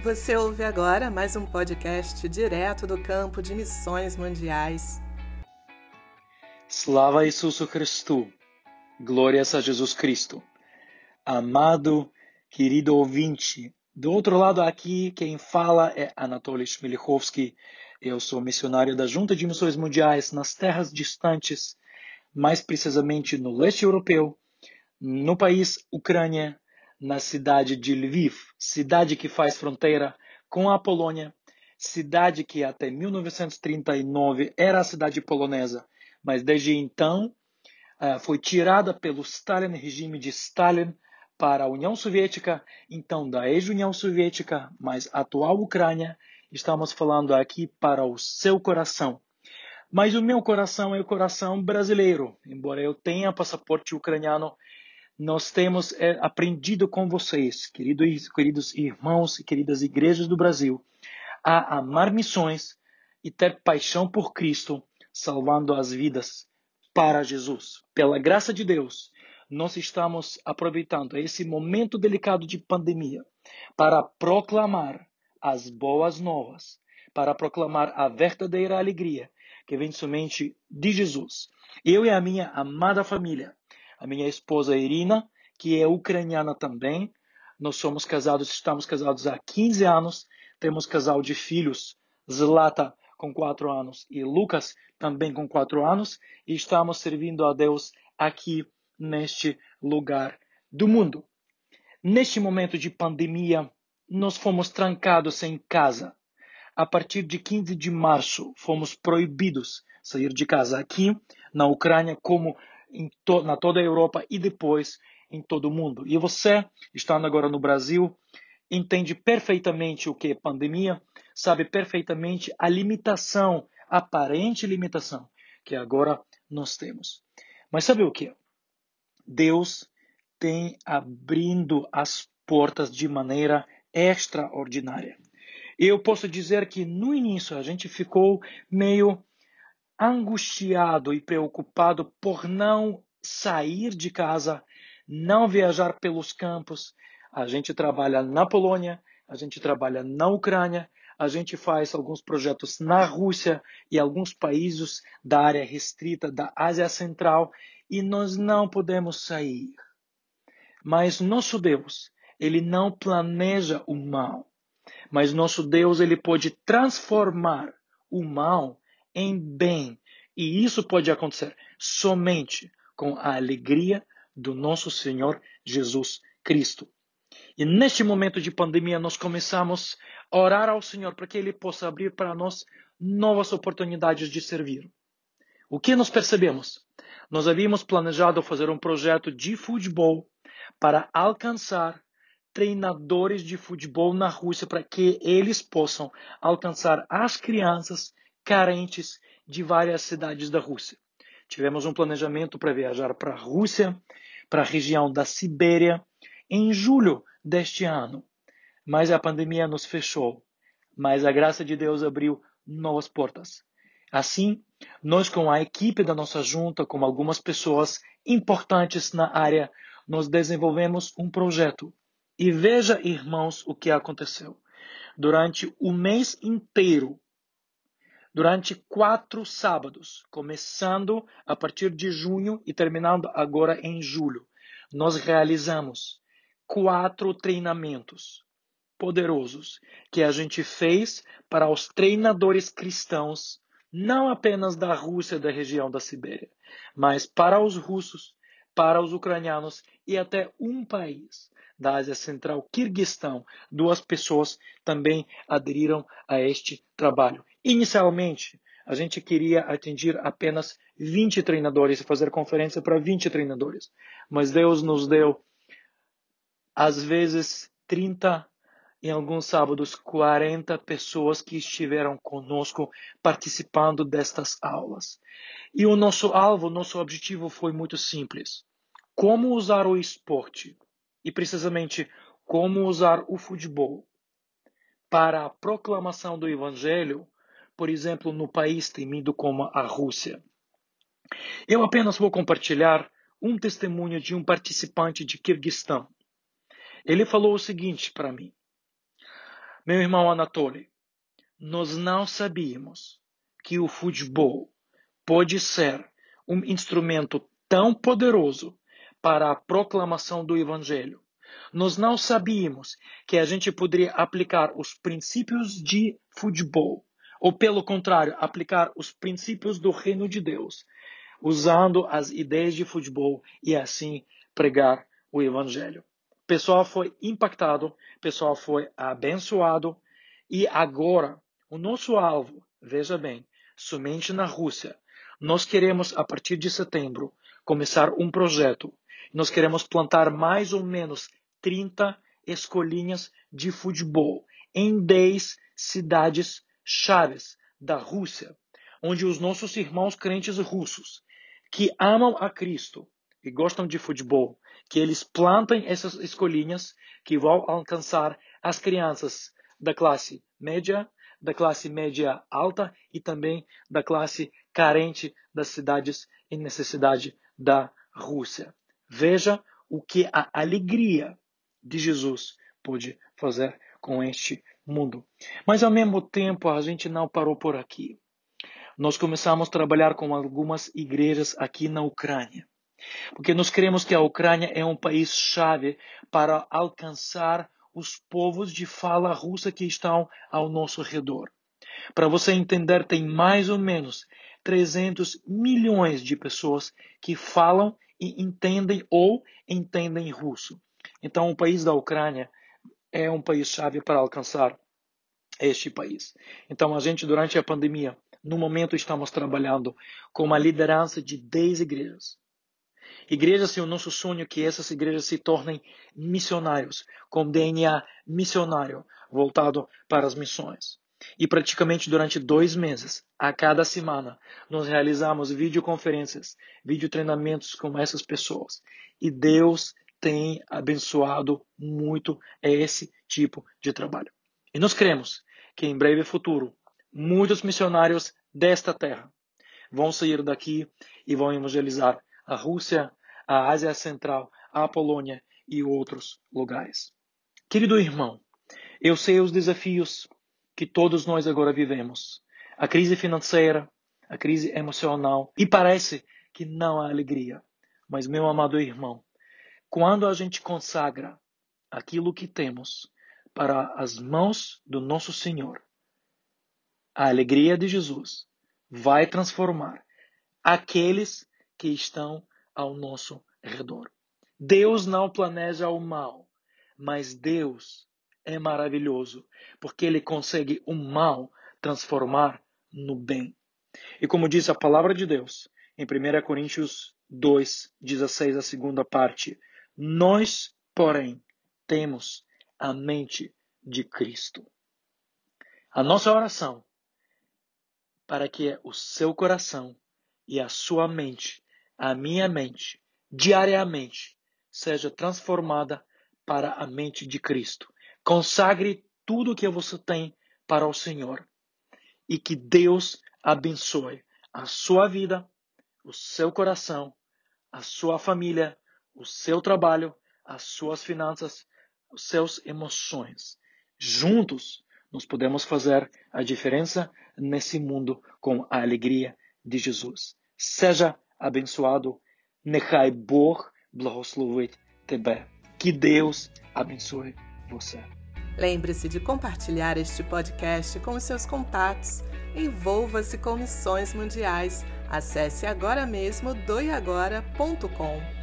Você ouve agora mais um podcast direto do campo de missões mundiais. Slava Jesus Cristo! Glórias a Jesus Cristo! Amado, querido ouvinte, do outro lado aqui quem fala é Anatoly Shmilichovsky. Eu sou missionário da Junta de Missões Mundiais nas terras distantes, mais precisamente no leste europeu, no país Ucrânia, na cidade de Lviv, cidade que faz fronteira com a Polônia, cidade que até 1939 era a cidade polonesa, mas desde então uh, foi tirada pelo Stalin, regime de Stalin, para a União Soviética, então da ex-União Soviética, mas atual Ucrânia, estamos falando aqui para o seu coração. Mas o meu coração é o coração brasileiro, embora eu tenha passaporte ucraniano nós temos é, aprendido com vocês, queridos, queridos irmãos e queridas igrejas do Brasil, a amar missões e ter paixão por Cristo, salvando as vidas para Jesus. Pela graça de Deus, nós estamos aproveitando esse momento delicado de pandemia para proclamar as boas novas, para proclamar a verdadeira alegria que vem somente de Jesus. Eu e a minha amada família a minha esposa Irina, que é ucraniana também. Nós somos casados, estamos casados há 15 anos, temos casal de filhos, Zlata com 4 anos e Lucas também com 4 anos, e estamos servindo a Deus aqui neste lugar do mundo. Neste momento de pandemia, nós fomos trancados em casa. A partir de 15 de março, fomos proibidos sair de casa aqui na Ucrânia, como to, na toda a Europa e depois em todo o mundo. E você, estando agora no Brasil, entende perfeitamente o que é pandemia, sabe perfeitamente a limitação, a aparente limitação que agora nós temos. Mas sabe o que? Deus tem abrindo as portas de maneira extraordinária. Eu posso dizer que no início a gente ficou meio angustiado e preocupado por não sair de casa, não viajar pelos campos. A gente trabalha na Polônia, a gente trabalha na Ucrânia, a gente faz alguns projetos na Rússia e alguns países da área restrita da Ásia Central e nós não podemos sair. Mas nosso Deus, ele não planeja o mal, mas nosso Deus ele pode transformar o mal em bem. E isso pode acontecer somente com a alegria do nosso Senhor Jesus Cristo. E neste momento de pandemia, nós começamos a orar ao Senhor para que Ele possa abrir para nós novas oportunidades de servir. O que nós percebemos? Nós havíamos planejado fazer um projeto de futebol para alcançar treinadores de futebol na Rússia para que eles possam alcançar as crianças carentes de várias cidades da Rússia. Tivemos um planejamento para viajar para a Rússia, para a região da Sibéria, em julho deste ano. Mas a pandemia nos fechou. Mas a graça de Deus abriu novas portas. Assim, nós com a equipe da nossa junta, com algumas pessoas importantes na área, nós desenvolvemos um projeto. E veja, irmãos, o que aconteceu. Durante o mês inteiro, durante quatro sábados, começando a partir de junho e terminando agora em julho. Nós realizamos quatro treinamentos poderosos que a gente fez para os treinadores cristãos, não apenas da Rússia, da região da Sibéria, mas para os russos, para os ucranianos e até um país da Ásia Central, Kirguistão, duas pessoas também aderiram a este trabalho. Inicialmente, a gente queria atingir apenas 20 treinadores e fazer conferência para 20 treinadores. Mas Deus nos deu, às vezes, 30, em alguns sábados, 40 pessoas que estiveram conosco participando destas aulas. E o nosso alvo, o nosso objetivo foi muito simples. Como usar o esporte e, precisamente, como usar o futebol para a proclamação do Evangelho por exemplo, no país temido como a Rússia. Eu apenas vou compartilhar um testemunho de um participante de Kirguistão. Ele falou o seguinte para mim: Meu irmão Anatoly, nós não sabíamos que o futebol pode ser um instrumento tão poderoso para a proclamação do Evangelho. Nós não sabíamos que a gente poderia aplicar os princípios de futebol, ou pelo contrário, aplicar os princípios do reino de Deus, usando as ideias de futebol e assim pregar o Evangelho pessoal foi impactado, pessoal foi abençoado e agora o nosso alvo, veja bem, somente na Rússia. Nós queremos a partir de setembro começar um projeto. Nós queremos plantar mais ou menos 30 escolinhas de futebol em 10 cidades chaves da Rússia, onde os nossos irmãos crentes russos que amam a Cristo e gostam de futebol que eles plantem essas escolinhas que vão alcançar as crianças da classe média, da classe média alta e também da classe carente das cidades em necessidade da Rússia. Veja o que a alegria de Jesus pode fazer com este mundo. Mas ao mesmo tempo a gente não parou por aqui. Nós começamos a trabalhar com algumas igrejas aqui na Ucrânia. Porque nós cremos que a Ucrânia é um país chave para alcançar os povos de fala russa que estão ao nosso redor. Para você entender, tem mais ou menos 300 milhões de pessoas que falam e entendem ou entendem russo. Então, o país da Ucrânia é um país chave para alcançar este país. Então, a gente, durante a pandemia, no momento estamos trabalhando com uma liderança de 10 igrejas. Igrejas, assim, o nosso sonho é que essas igrejas se tornem missionários, com DNA missionário, voltado para as missões. E praticamente durante dois meses, a cada semana, nós realizamos videoconferências, videotreinamentos com essas pessoas. E Deus tem abençoado muito esse tipo de trabalho. E nós cremos que em breve futuro, muitos missionários desta terra vão sair daqui e vão evangelizar a Rússia, a Ásia Central, a Polônia e outros lugares. Querido irmão, eu sei os desafios que todos nós agora vivemos. A crise financeira, a crise emocional e parece que não há alegria. Mas meu amado irmão, quando a gente consagra aquilo que temos para as mãos do nosso Senhor, a alegria de Jesus vai transformar aqueles que estão ao nosso redor. Deus não planeja o mal, mas Deus é maravilhoso, porque ele consegue o mal transformar no bem. E como diz a palavra de Deus, em 1 Coríntios 2, 16, a segunda parte, nós, porém, temos a mente de Cristo. A nossa oração para que o seu coração e a sua mente a minha mente diariamente seja transformada para a mente de Cristo. Consagre tudo o que você tem para o Senhor e que Deus abençoe a sua vida, o seu coração, a sua família, o seu trabalho, as suas finanças, os seus emoções. Juntos nós podemos fazer a diferença nesse mundo com a alegria de Jesus. Seja abençoado. Nechai Bor благословить тебе. Que Deus abençoe você. Lembre-se de compartilhar este podcast com os seus contatos. Envolva-se com missões mundiais. Acesse agora mesmo doiagora.com.